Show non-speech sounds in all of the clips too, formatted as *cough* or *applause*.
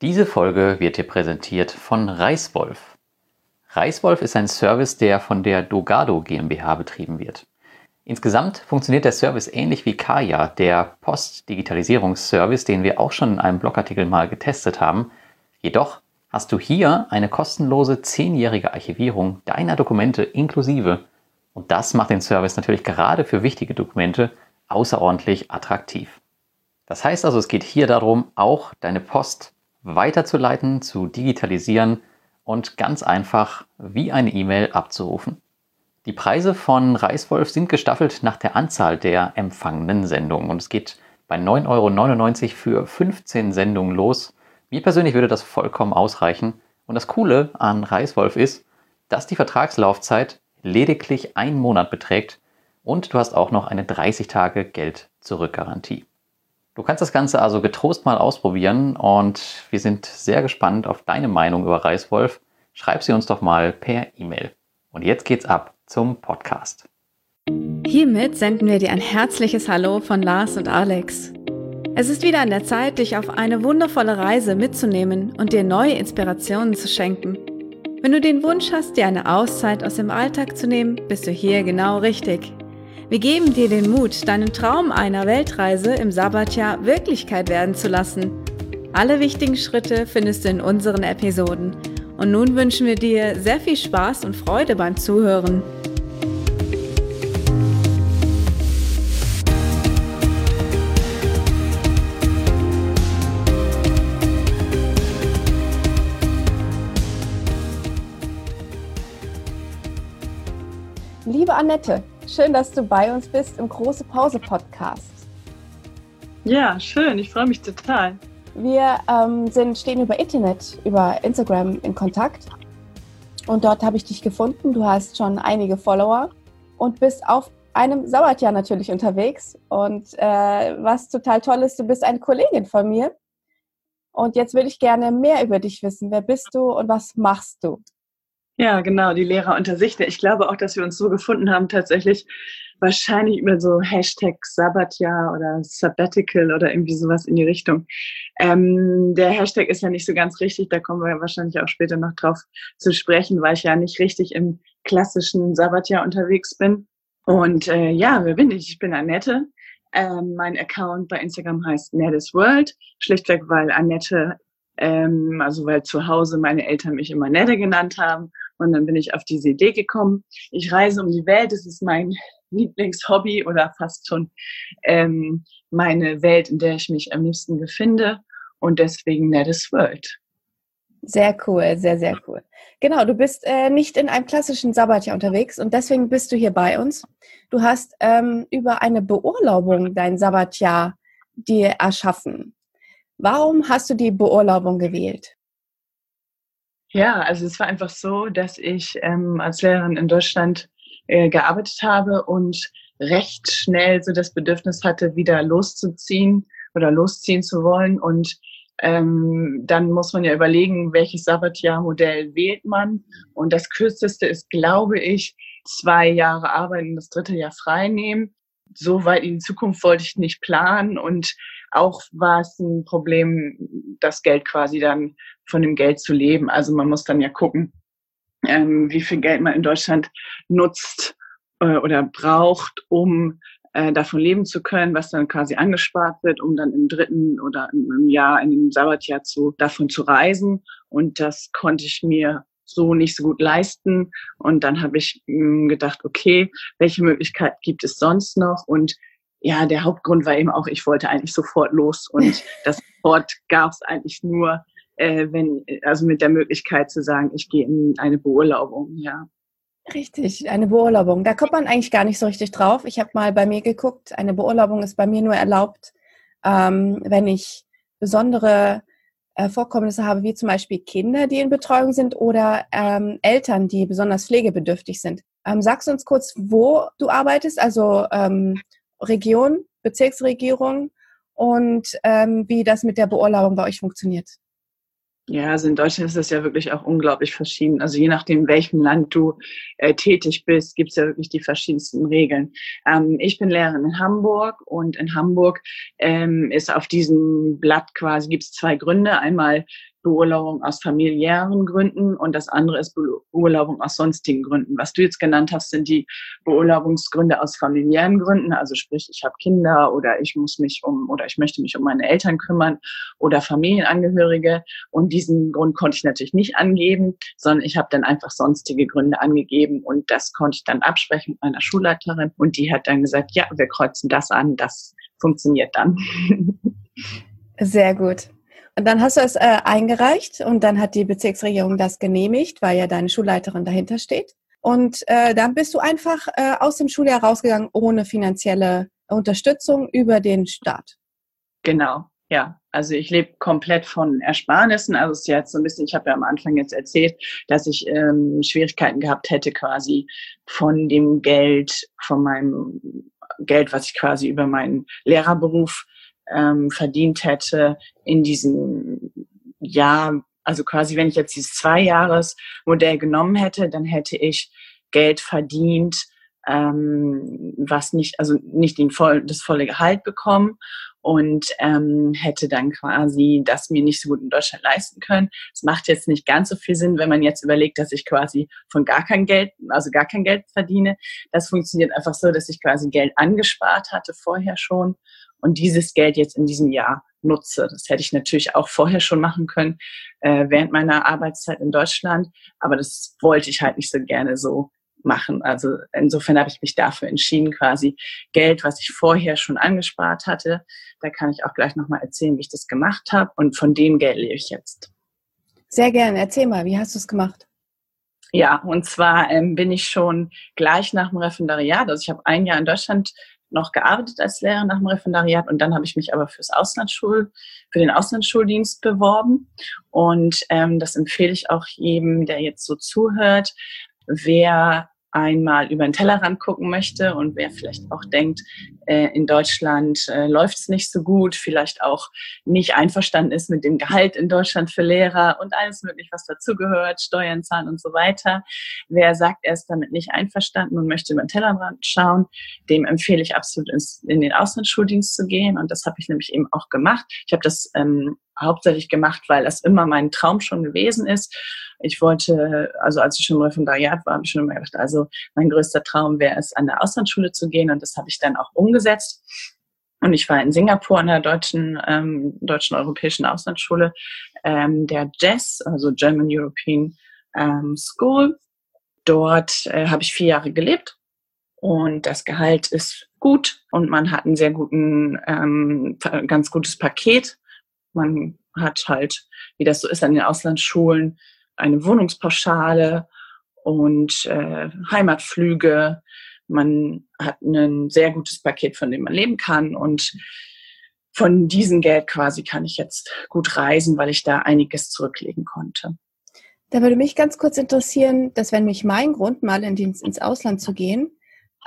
Diese Folge wird dir präsentiert von Reiswolf. Reiswolf ist ein Service, der von der Dogado GmbH betrieben wird. Insgesamt funktioniert der Service ähnlich wie Kaya, der Postdigitalisierungsservice, den wir auch schon in einem Blogartikel mal getestet haben. Jedoch hast du hier eine kostenlose zehnjährige Archivierung deiner Dokumente inklusive. Und das macht den Service natürlich gerade für wichtige Dokumente außerordentlich attraktiv. Das heißt also, es geht hier darum, auch deine Post weiterzuleiten, zu digitalisieren und ganz einfach wie eine E-Mail abzurufen. Die Preise von Reiswolf sind gestaffelt nach der Anzahl der empfangenen Sendungen und es geht bei 9,99 Euro für 15 Sendungen los. Mir persönlich würde das vollkommen ausreichen und das Coole an Reiswolf ist, dass die Vertragslaufzeit lediglich einen Monat beträgt und du hast auch noch eine 30 Tage Geld-Zurück-Garantie. Du kannst das Ganze also getrost mal ausprobieren und wir sind sehr gespannt auf deine Meinung über Reiswolf. Schreib sie uns doch mal per E-Mail. Und jetzt geht's ab zum Podcast. Hiermit senden wir dir ein herzliches Hallo von Lars und Alex. Es ist wieder an der Zeit, dich auf eine wundervolle Reise mitzunehmen und dir neue Inspirationen zu schenken. Wenn du den Wunsch hast, dir eine Auszeit aus dem Alltag zu nehmen, bist du hier genau richtig. Wir geben dir den Mut, deinen Traum einer Weltreise im Sabbatjahr Wirklichkeit werden zu lassen. Alle wichtigen Schritte findest du in unseren Episoden. Und nun wünschen wir dir sehr viel Spaß und Freude beim Zuhören. Liebe Annette, Schön, dass du bei uns bist im Große Pause Podcast. Ja, schön. Ich freue mich total. Wir ähm, sind, stehen über Internet, über Instagram in Kontakt. Und dort habe ich dich gefunden. Du hast schon einige Follower und bist auf einem Sabbatjahr natürlich unterwegs. Und äh, was total toll ist, du bist eine Kollegin von mir. Und jetzt würde ich gerne mehr über dich wissen. Wer bist du und was machst du? Ja, genau, die Lehrer unter sich. Ich glaube auch, dass wir uns so gefunden haben, tatsächlich wahrscheinlich über so Hashtag Sabbatjahr oder Sabbatical oder irgendwie sowas in die Richtung. Ähm, der Hashtag ist ja nicht so ganz richtig, da kommen wir ja wahrscheinlich auch später noch drauf zu sprechen, weil ich ja nicht richtig im klassischen Sabbatjahr unterwegs bin. Und äh, ja, wer bin ich? Ich bin Annette. Ähm, mein Account bei Instagram heißt Nettes World, schlichtweg, weil Annette, ähm, also weil zu Hause meine Eltern mich immer Nette genannt haben und dann bin ich auf diese Idee gekommen. Ich reise um die Welt, das ist mein *laughs* Lieblingshobby oder fast schon ähm, meine Welt, in der ich mich am liebsten befinde. Und deswegen Nettest World. Sehr cool, sehr, sehr cool. Genau, du bist äh, nicht in einem klassischen Sabbatjahr unterwegs und deswegen bist du hier bei uns. Du hast ähm, über eine Beurlaubung dein Sabbatjahr dir erschaffen. Warum hast du die Beurlaubung gewählt? Ja, also es war einfach so, dass ich ähm, als Lehrerin in Deutschland äh, gearbeitet habe und recht schnell so das Bedürfnis hatte, wieder loszuziehen oder losziehen zu wollen. Und ähm, dann muss man ja überlegen, welches Sabbatjahrmodell wählt man. Und das kürzeste ist, glaube ich, zwei Jahre arbeiten, das dritte Jahr frei nehmen. So weit in die Zukunft wollte ich nicht planen und auch war es ein Problem, das Geld quasi dann von dem Geld zu leben. Also man muss dann ja gucken, ähm, wie viel Geld man in Deutschland nutzt äh, oder braucht, um äh, davon leben zu können, was dann quasi angespart wird, um dann im dritten oder im Jahr, in dem Sabbatjahr zu, davon zu reisen. Und das konnte ich mir so nicht so gut leisten. Und dann habe ich mh, hm, gedacht, okay, welche Möglichkeit gibt es sonst noch? Und ja, der Hauptgrund war eben auch, ich wollte eigentlich sofort los und *laughs* das sofort gab es eigentlich nur, äh, wenn, also mit der Möglichkeit zu sagen, ich gehe in eine Beurlaubung, ja. Richtig, eine Beurlaubung. Da kommt man eigentlich gar nicht so richtig drauf. Ich habe mal bei mir geguckt, eine Beurlaubung ist bei mir nur erlaubt, ähm, wenn ich besondere äh, Vorkommnisse habe, wie zum Beispiel Kinder, die in Betreuung sind oder ähm, Eltern, die besonders pflegebedürftig sind. Ähm, sagst du uns kurz, wo du arbeitest, also ähm, Region, Bezirksregierung und ähm, wie das mit der Beurlaubung bei euch funktioniert. Ja, also in Deutschland ist das ja wirklich auch unglaublich verschieden. Also je nachdem, welchem Land du äh, tätig bist, gibt es ja wirklich die verschiedensten Regeln. Ähm, ich bin Lehrerin in Hamburg und in Hamburg ähm, ist auf diesem Blatt quasi, gibt es zwei Gründe. Einmal Beurlaubung aus familiären Gründen und das andere ist Beurlaubung aus sonstigen Gründen. Was du jetzt genannt hast, sind die Beurlaubungsgründe aus familiären Gründen, also sprich, ich habe Kinder oder ich muss mich um oder ich möchte mich um meine Eltern kümmern oder Familienangehörige und diesen Grund konnte ich natürlich nicht angeben, sondern ich habe dann einfach sonstige Gründe angegeben und das konnte ich dann absprechen mit meiner Schulleiterin und die hat dann gesagt, ja, wir kreuzen das an, das funktioniert dann. *laughs* Sehr gut. Dann hast du es äh, eingereicht und dann hat die Bezirksregierung das genehmigt, weil ja deine Schulleiterin dahinter steht. Und äh, dann bist du einfach äh, aus dem Schuljahr rausgegangen ohne finanzielle Unterstützung über den Staat. Genau, ja. Also ich lebe komplett von Ersparnissen. Also es ist jetzt so ein bisschen, ich habe ja am Anfang jetzt erzählt, dass ich ähm, Schwierigkeiten gehabt hätte, quasi von dem Geld, von meinem Geld, was ich quasi über meinen Lehrerberuf ähm, verdient hätte in diesem Jahr, also quasi wenn ich jetzt dieses Zwei-Jahres-Modell genommen hätte, dann hätte ich Geld verdient, ähm, was nicht, also nicht den voll, das volle Gehalt bekommen und ähm, hätte dann quasi das mir nicht so gut in Deutschland leisten können. Es macht jetzt nicht ganz so viel Sinn, wenn man jetzt überlegt, dass ich quasi von gar kein Geld, also gar kein Geld verdiene. Das funktioniert einfach so, dass ich quasi Geld angespart hatte vorher schon und dieses Geld jetzt in diesem Jahr nutze. Das hätte ich natürlich auch vorher schon machen können, äh, während meiner Arbeitszeit in Deutschland, aber das wollte ich halt nicht so gerne so machen. Also insofern habe ich mich dafür entschieden, quasi Geld, was ich vorher schon angespart hatte, da kann ich auch gleich nochmal erzählen, wie ich das gemacht habe und von dem Geld lebe ich jetzt. Sehr gerne, erzähl mal, wie hast du es gemacht? Ja, und zwar ähm, bin ich schon gleich nach dem Referendariat, also ich habe ein Jahr in Deutschland noch gearbeitet als Lehrer nach dem Referendariat und dann habe ich mich aber fürs Auslandsschul, für den Auslandsschuldienst beworben. Und ähm, das empfehle ich auch jedem, der jetzt so zuhört. Wer einmal über den Tellerrand gucken möchte und wer vielleicht auch denkt, äh, in Deutschland äh, läuft es nicht so gut, vielleicht auch nicht einverstanden ist mit dem Gehalt in Deutschland für Lehrer und alles mögliche, was dazugehört, Steuern zahlen und so weiter. Wer sagt, er ist damit nicht einverstanden und möchte über den Tellerrand schauen, dem empfehle ich absolut ins, in den Auslandsschuldienst zu gehen und das habe ich nämlich eben auch gemacht. Ich habe das ähm, hauptsächlich gemacht, weil das immer mein Traum schon gewesen ist. Ich wollte, also als ich schon im Referendariat war, habe ich schon immer gedacht, also mein größter Traum wäre es, an der Auslandsschule zu gehen und das habe ich dann auch umgesetzt. Und ich war in Singapur an der deutschen, ähm, deutschen europäischen Auslandsschule, ähm, der JES, also German European ähm, School. Dort äh, habe ich vier Jahre gelebt und das Gehalt ist gut und man hat ein sehr guten, ähm, ganz gutes Paket man hat halt, wie das so ist an den Auslandsschulen, eine Wohnungspauschale und äh, Heimatflüge. Man hat ein sehr gutes Paket, von dem man leben kann. Und von diesem Geld quasi kann ich jetzt gut reisen, weil ich da einiges zurücklegen konnte. Da würde mich ganz kurz interessieren, das wäre nämlich mein Grund, mal in ins Ausland zu gehen.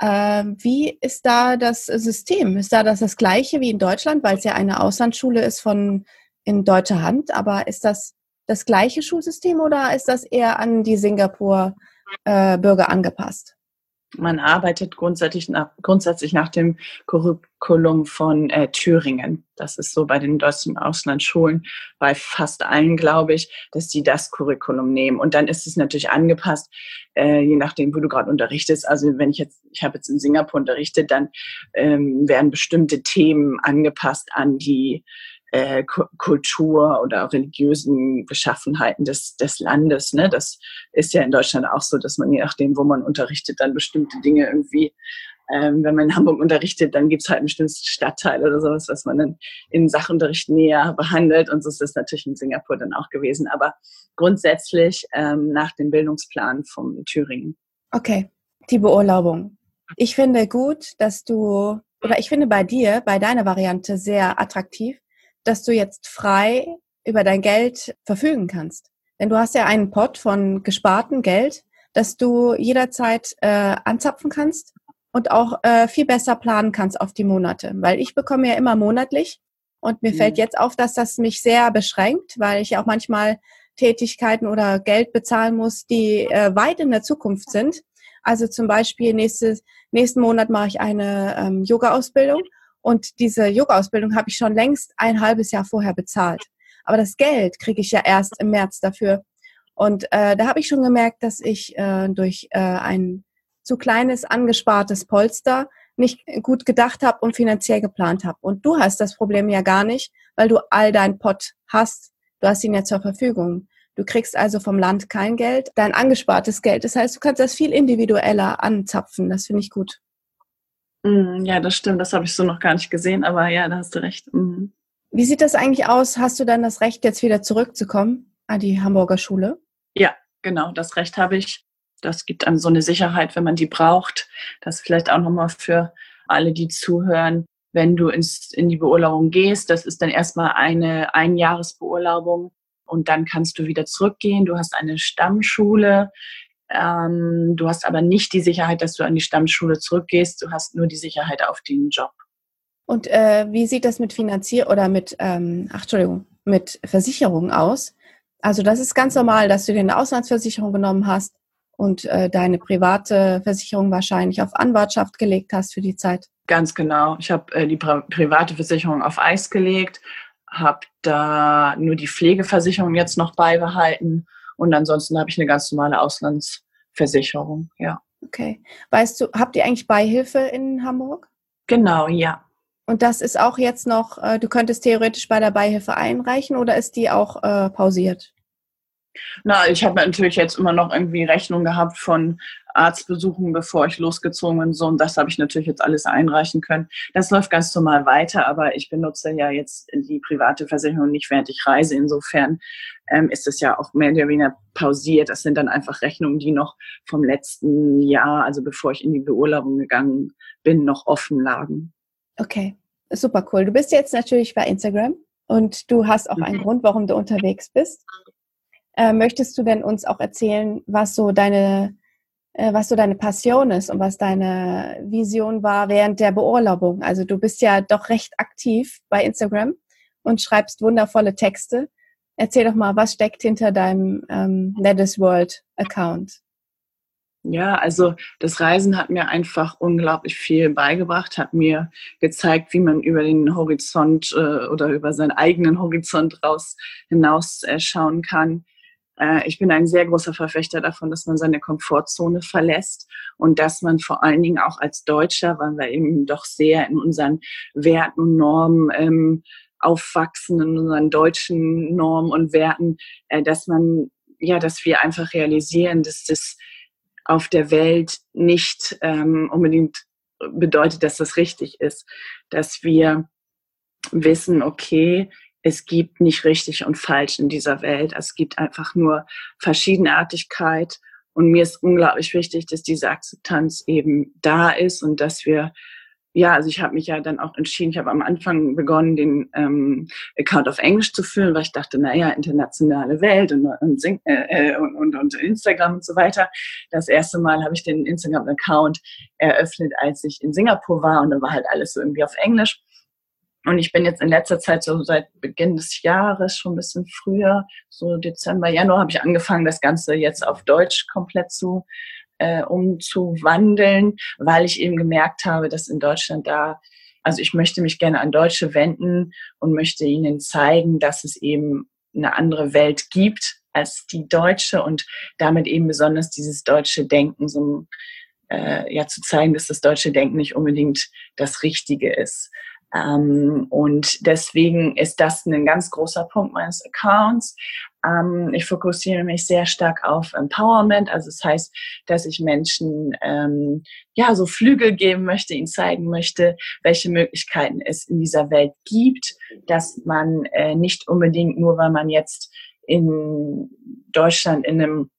Ähm, wie ist da das System? Ist da das das gleiche wie in Deutschland, weil es ja eine Auslandsschule ist von in deutscher Hand, aber ist das das gleiche Schulsystem oder ist das eher an die Singapur-Bürger äh, angepasst? Man arbeitet grundsätzlich nach, grundsätzlich nach dem Curriculum von äh, Thüringen. Das ist so bei den deutschen Auslandsschulen, bei fast allen, glaube ich, dass die das Curriculum nehmen. Und dann ist es natürlich angepasst, äh, je nachdem, wo du gerade unterrichtest. Also wenn ich jetzt, ich habe jetzt in Singapur unterrichtet, dann ähm, werden bestimmte Themen angepasst an die äh, Kultur oder religiösen Beschaffenheiten des, des Landes. Ne? Das ist ja in Deutschland auch so, dass man je nachdem, wo man unterrichtet, dann bestimmte Dinge irgendwie, ähm, wenn man in Hamburg unterrichtet, dann gibt's halt ein bestimmtes Stadtteil oder sowas, was man dann in Sachunterricht näher behandelt. Und so ist das natürlich in Singapur dann auch gewesen. Aber grundsätzlich ähm, nach dem Bildungsplan vom Thüringen. Okay, die Beurlaubung. Ich finde gut, dass du, oder ich finde bei dir, bei deiner Variante sehr attraktiv, dass du jetzt frei über dein Geld verfügen kannst. Denn du hast ja einen Pot von gespartem Geld, das du jederzeit äh, anzapfen kannst und auch äh, viel besser planen kannst auf die Monate. Weil ich bekomme ja immer monatlich Und mir mhm. fällt jetzt auf, dass das mich sehr beschränkt, weil ich ja auch manchmal Tätigkeiten oder Geld bezahlen muss, die äh, weit in der Zukunft sind. Also zum Beispiel nächstes, nächsten Monat mache ich eine ähm, Yoga-Ausbildung und diese Yoga-Ausbildung habe ich schon längst ein halbes Jahr vorher bezahlt. Aber das Geld kriege ich ja erst im März dafür. Und äh, da habe ich schon gemerkt, dass ich äh, durch äh, ein zu kleines angespartes Polster nicht gut gedacht habe und finanziell geplant habe. Und du hast das Problem ja gar nicht, weil du all dein Pot hast. Du hast ihn ja zur Verfügung. Du kriegst also vom Land kein Geld, dein angespartes Geld. Das heißt, du kannst das viel individueller anzapfen. Das finde ich gut. Mm, ja, das stimmt. Das habe ich so noch gar nicht gesehen, aber ja, da hast du recht. Mm. Wie sieht das eigentlich aus? Hast du dann das Recht, jetzt wieder zurückzukommen an die Hamburger Schule? Ja, genau. Das Recht habe ich. Das gibt einem so eine Sicherheit, wenn man die braucht. Das vielleicht auch nochmal für alle, die zuhören. Wenn du ins, in die Beurlaubung gehst, das ist dann erstmal eine Einjahresbeurlaubung und dann kannst du wieder zurückgehen. Du hast eine Stammschule. Ähm, du hast aber nicht die Sicherheit, dass du an die Stammschule zurückgehst. Du hast nur die Sicherheit auf den Job. Und äh, wie sieht das mit Finanzier oder mit, ähm, ach, Entschuldigung, mit Versicherungen aus? Also das ist ganz normal, dass du dir eine Auslandsversicherung genommen hast und äh, deine private Versicherung wahrscheinlich auf Anwartschaft gelegt hast für die Zeit. Ganz genau. Ich habe äh, die pri private Versicherung auf Eis gelegt, habe da nur die Pflegeversicherung jetzt noch beibehalten und ansonsten habe ich eine ganz normale Auslandsversicherung, ja. Okay. Weißt du, habt ihr eigentlich Beihilfe in Hamburg? Genau, ja. Und das ist auch jetzt noch, äh, du könntest theoretisch bei der Beihilfe einreichen oder ist die auch äh, pausiert? Na, ich habe natürlich jetzt immer noch irgendwie Rechnung gehabt von Arztbesuchen, bevor ich losgezogen bin. So, und das habe ich natürlich jetzt alles einreichen können. Das läuft ganz normal weiter, aber ich benutze ja jetzt die private Versicherung nicht, während ich reise. Insofern ähm, ist es ja auch mehr oder weniger pausiert. Das sind dann einfach Rechnungen, die noch vom letzten Jahr, also bevor ich in die Beurlaubung gegangen bin, noch offen lagen. Okay, super cool. Du bist jetzt natürlich bei Instagram und du hast auch einen mhm. Grund, warum du unterwegs bist. Äh, möchtest du denn uns auch erzählen, was so deine, äh, was so deine Passion ist und was deine Vision war während der Beurlaubung? Also du bist ja doch recht aktiv bei Instagram und schreibst wundervolle Texte. Erzähl doch mal, was steckt hinter deinem ähm, Ledis World Account? Ja, also das Reisen hat mir einfach unglaublich viel beigebracht, hat mir gezeigt, wie man über den Horizont äh, oder über seinen eigenen Horizont raus hinaus äh, schauen kann, äh, ich bin ein sehr großer Verfechter davon, dass man seine Komfortzone verlässt und dass man vor allen Dingen auch als Deutscher, weil wir eben doch sehr in unseren Werten und Normen ähm, aufwachsen, in unseren deutschen Normen und Werten, äh, dass man, ja, dass wir einfach realisieren, dass das auf der Welt nicht ähm, unbedingt bedeutet, dass das richtig ist, dass wir wissen, okay, es gibt nicht richtig und falsch in dieser Welt. Es gibt einfach nur Verschiedenartigkeit. Und mir ist unglaublich wichtig, dass diese Akzeptanz eben da ist und dass wir, ja, also ich habe mich ja dann auch entschieden, ich habe am Anfang begonnen, den ähm, Account auf Englisch zu führen, weil ich dachte, naja, internationale Welt und, und, äh, und, und, und Instagram und so weiter. Das erste Mal habe ich den Instagram-Account eröffnet, als ich in Singapur war und da war halt alles so irgendwie auf Englisch. Und ich bin jetzt in letzter Zeit, so seit Beginn des Jahres, schon ein bisschen früher, so Dezember, Januar, habe ich angefangen, das Ganze jetzt auf Deutsch komplett zu äh, umzuwandeln, weil ich eben gemerkt habe, dass in Deutschland da, also ich möchte mich gerne an Deutsche wenden und möchte ihnen zeigen, dass es eben eine andere Welt gibt als die deutsche und damit eben besonders dieses deutsche Denken so äh, ja zu zeigen, dass das deutsche Denken nicht unbedingt das Richtige ist. Ähm, und deswegen ist das ein ganz großer Punkt meines Accounts. Ähm, ich fokussiere mich sehr stark auf Empowerment, also das heißt, dass ich Menschen ähm, ja so Flügel geben möchte, ihnen zeigen möchte, welche Möglichkeiten es in dieser Welt gibt, dass man äh, nicht unbedingt nur, weil man jetzt in Deutschland in einem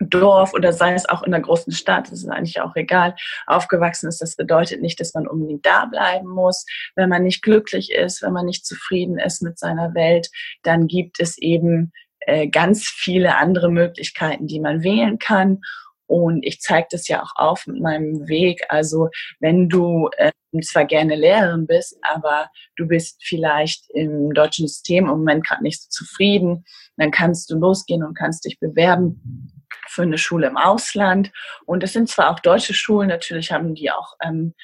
Dorf oder sei es auch in einer großen Stadt, das ist eigentlich auch egal, aufgewachsen ist, das bedeutet nicht, dass man unbedingt da bleiben muss. Wenn man nicht glücklich ist, wenn man nicht zufrieden ist mit seiner Welt, dann gibt es eben äh, ganz viele andere Möglichkeiten, die man wählen kann. Und ich zeige das ja auch auf mit meinem Weg. Also wenn du äh, zwar gerne Lehrerin bist, aber du bist vielleicht im deutschen System im Moment gerade nicht so zufrieden, dann kannst du losgehen und kannst dich bewerben für eine Schule im Ausland. Und es sind zwar auch deutsche Schulen, natürlich haben die auch ähm,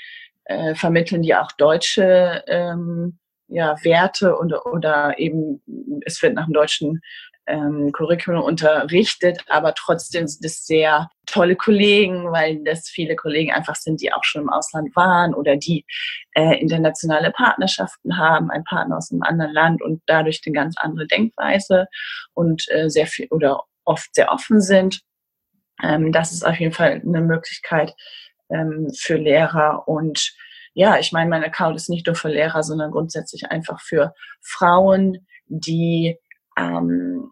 äh, vermitteln die auch deutsche ähm, ja, Werte und, oder eben es wird nach dem deutschen ähm, Curriculum unterrichtet, aber trotzdem sind es sehr tolle Kollegen, weil das viele Kollegen einfach sind, die auch schon im Ausland waren oder die äh, internationale Partnerschaften haben, ein Partner aus einem anderen Land und dadurch eine ganz andere Denkweise und äh, sehr viel oder oft sehr offen sind. Ähm, das ist auf jeden Fall eine Möglichkeit ähm, für Lehrer und ja, ich meine, mein Account ist nicht nur für Lehrer, sondern grundsätzlich einfach für Frauen, die ähm,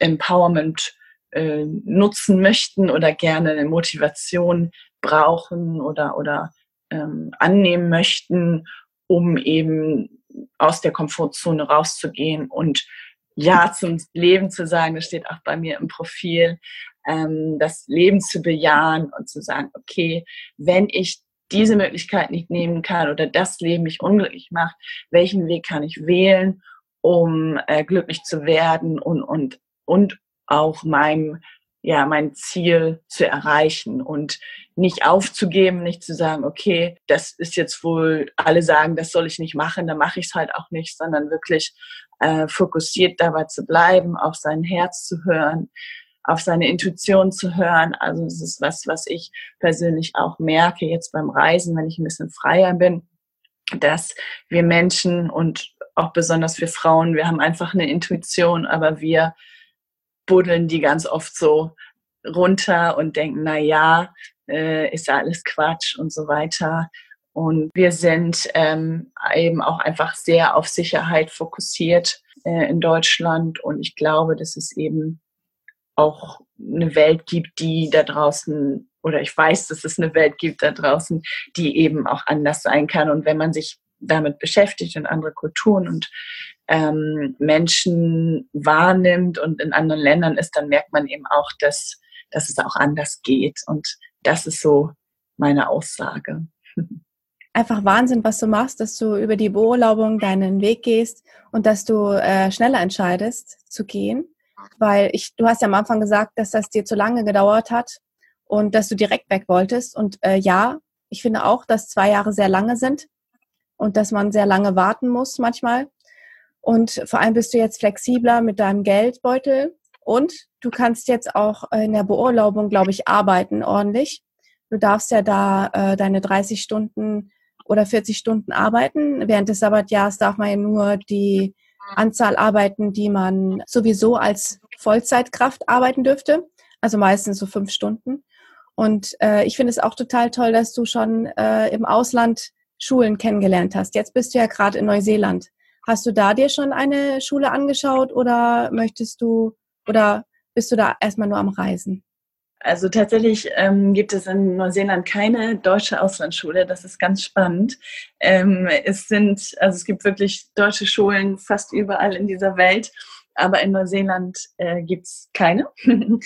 Empowerment äh, nutzen möchten oder gerne eine Motivation brauchen oder, oder ähm, annehmen möchten, um eben aus der Komfortzone rauszugehen und Ja zum Leben zu sagen. Das steht auch bei mir im Profil. Ähm, das Leben zu bejahen und zu sagen, okay, wenn ich diese Möglichkeit nicht nehmen kann oder das Leben mich unglücklich macht, welchen Weg kann ich wählen, um äh, glücklich zu werden und, und, und auch mein, ja, mein Ziel zu erreichen und nicht aufzugeben, nicht zu sagen, okay, das ist jetzt wohl, alle sagen, das soll ich nicht machen, dann mache ich es halt auch nicht, sondern wirklich äh, fokussiert dabei zu bleiben, auf sein Herz zu hören, auf seine Intuition zu hören. Also es ist was, was ich persönlich auch merke jetzt beim Reisen, wenn ich ein bisschen freier bin, dass wir Menschen und auch besonders wir Frauen, wir haben einfach eine Intuition, aber wir buddeln die ganz oft so runter und denken, na ja, äh, ist ja alles Quatsch und so weiter. Und wir sind ähm, eben auch einfach sehr auf Sicherheit fokussiert äh, in Deutschland. Und ich glaube, dass es eben auch eine Welt gibt, die da draußen, oder ich weiß, dass es eine Welt gibt da draußen, die eben auch anders sein kann. Und wenn man sich damit beschäftigt und andere Kulturen und ähm, Menschen wahrnimmt und in anderen Ländern ist, dann merkt man eben auch, dass, dass es auch anders geht. Und das ist so meine Aussage. *laughs* Einfach Wahnsinn, was du machst, dass du über die Beurlaubung deinen Weg gehst und dass du äh, schneller entscheidest zu gehen. Weil ich, du hast ja am Anfang gesagt, dass das dir zu lange gedauert hat und dass du direkt weg wolltest. Und äh, ja, ich finde auch, dass zwei Jahre sehr lange sind und dass man sehr lange warten muss manchmal. Und vor allem bist du jetzt flexibler mit deinem Geldbeutel und du kannst jetzt auch in der Beurlaubung, glaube ich, arbeiten ordentlich. Du darfst ja da äh, deine 30 Stunden oder 40 Stunden arbeiten. Während des Sabbatjahres darf man ja nur die Anzahl arbeiten, die man sowieso als Vollzeitkraft arbeiten dürfte. Also meistens so fünf Stunden. Und äh, ich finde es auch total toll, dass du schon äh, im Ausland Schulen kennengelernt hast. Jetzt bist du ja gerade in Neuseeland. Hast du da dir schon eine Schule angeschaut oder möchtest du oder bist du da erstmal nur am Reisen? Also tatsächlich ähm, gibt es in Neuseeland keine deutsche Auslandsschule. Das ist ganz spannend. Ähm, es sind, also es gibt wirklich deutsche Schulen fast überall in dieser Welt, aber in Neuseeland äh, gibt es keine. *laughs*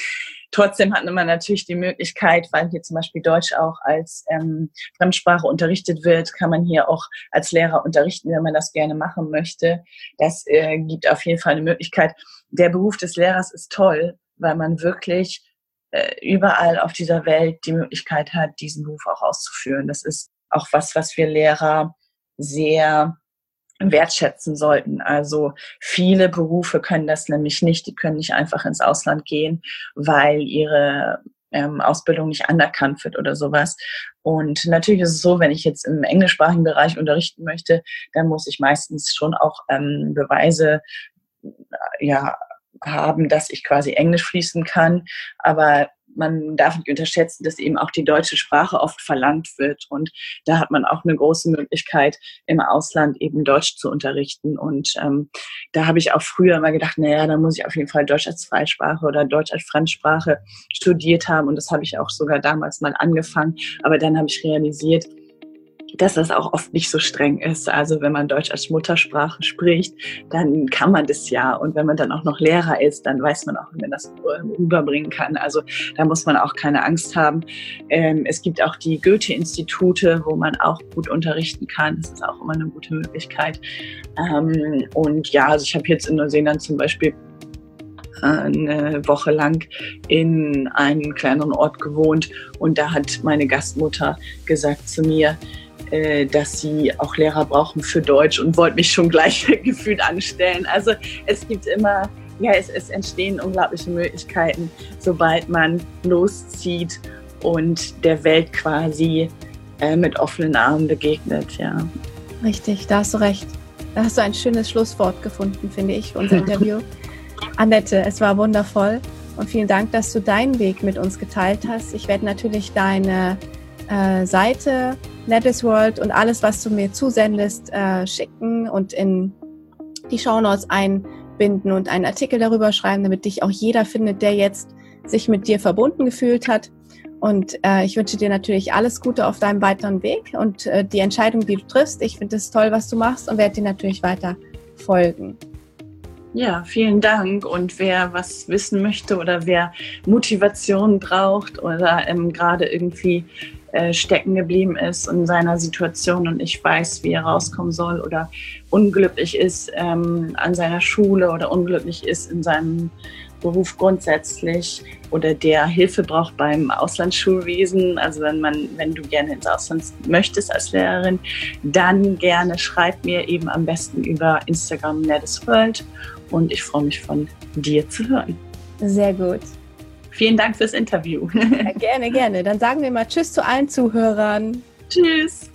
Trotzdem hat man natürlich die Möglichkeit, weil hier zum Beispiel Deutsch auch als ähm, Fremdsprache unterrichtet wird, kann man hier auch als Lehrer unterrichten, wenn man das gerne machen möchte. Das äh, gibt auf jeden Fall eine Möglichkeit. Der Beruf des Lehrers ist toll, weil man wirklich äh, überall auf dieser Welt die Möglichkeit hat, diesen Beruf auch auszuführen. Das ist auch was, was wir Lehrer sehr wertschätzen sollten. Also viele Berufe können das nämlich nicht. Die können nicht einfach ins Ausland gehen, weil ihre ähm, Ausbildung nicht anerkannt wird oder sowas. Und natürlich ist es so, wenn ich jetzt im englischsprachigen Bereich unterrichten möchte, dann muss ich meistens schon auch ähm, Beweise ja, haben, dass ich quasi Englisch fließen kann. Aber man darf nicht unterschätzen, dass eben auch die deutsche Sprache oft verlangt wird. Und da hat man auch eine große Möglichkeit, im Ausland eben Deutsch zu unterrichten. Und ähm, da habe ich auch früher mal gedacht, naja, da muss ich auf jeden Fall Deutsch als Zweitsprache oder Deutsch als Fremdsprache studiert haben. Und das habe ich auch sogar damals mal angefangen. Aber dann habe ich realisiert, dass das auch oft nicht so streng ist. Also wenn man Deutsch als Muttersprache spricht, dann kann man das ja. Und wenn man dann auch noch Lehrer ist, dann weiß man auch, wie man das rüberbringen kann. Also da muss man auch keine Angst haben. Ähm, es gibt auch die Goethe-Institute, wo man auch gut unterrichten kann. Das ist auch immer eine gute Möglichkeit. Ähm, und ja, also ich habe jetzt in Neuseeland zum Beispiel eine Woche lang in einem kleineren Ort gewohnt und da hat meine Gastmutter gesagt zu mir, äh, dass sie auch Lehrer brauchen für Deutsch und wollte mich schon gleich *laughs* gefühlt anstellen. Also es gibt immer, ja, es, es entstehen unglaubliche Möglichkeiten, sobald man loszieht und der Welt quasi äh, mit offenen Armen begegnet, ja. Richtig, da hast du recht. Da hast du ein schönes Schlusswort gefunden, finde ich, für unser Interview. *laughs* Annette, es war wundervoll und vielen Dank, dass du deinen Weg mit uns geteilt hast. Ich werde natürlich deine äh, Seite Netis World und alles, was du mir zusendest, äh, schicken und in die Shownotes einbinden und einen Artikel darüber schreiben, damit dich auch jeder findet, der jetzt sich mit dir verbunden gefühlt hat. Und äh, ich wünsche dir natürlich alles Gute auf deinem weiteren Weg und äh, die Entscheidung, die du triffst. Ich finde es toll, was du machst und werde dir natürlich weiter folgen. Ja, vielen Dank. Und wer was wissen möchte oder wer Motivation braucht oder ähm, gerade irgendwie äh, stecken geblieben ist in seiner Situation und ich weiß, wie er rauskommen soll oder unglücklich ist ähm, an seiner Schule oder unglücklich ist in seinem Beruf grundsätzlich oder der Hilfe braucht beim Auslandsschulwesen, also wenn man, wenn du gerne ins Ausland möchtest als Lehrerin, dann gerne schreib mir eben am besten über Instagram Nettes World und ich freue mich von dir zu hören. Sehr gut. Vielen Dank fürs Interview. Ja, gerne, gerne. Dann sagen wir mal Tschüss zu allen Zuhörern. Tschüss.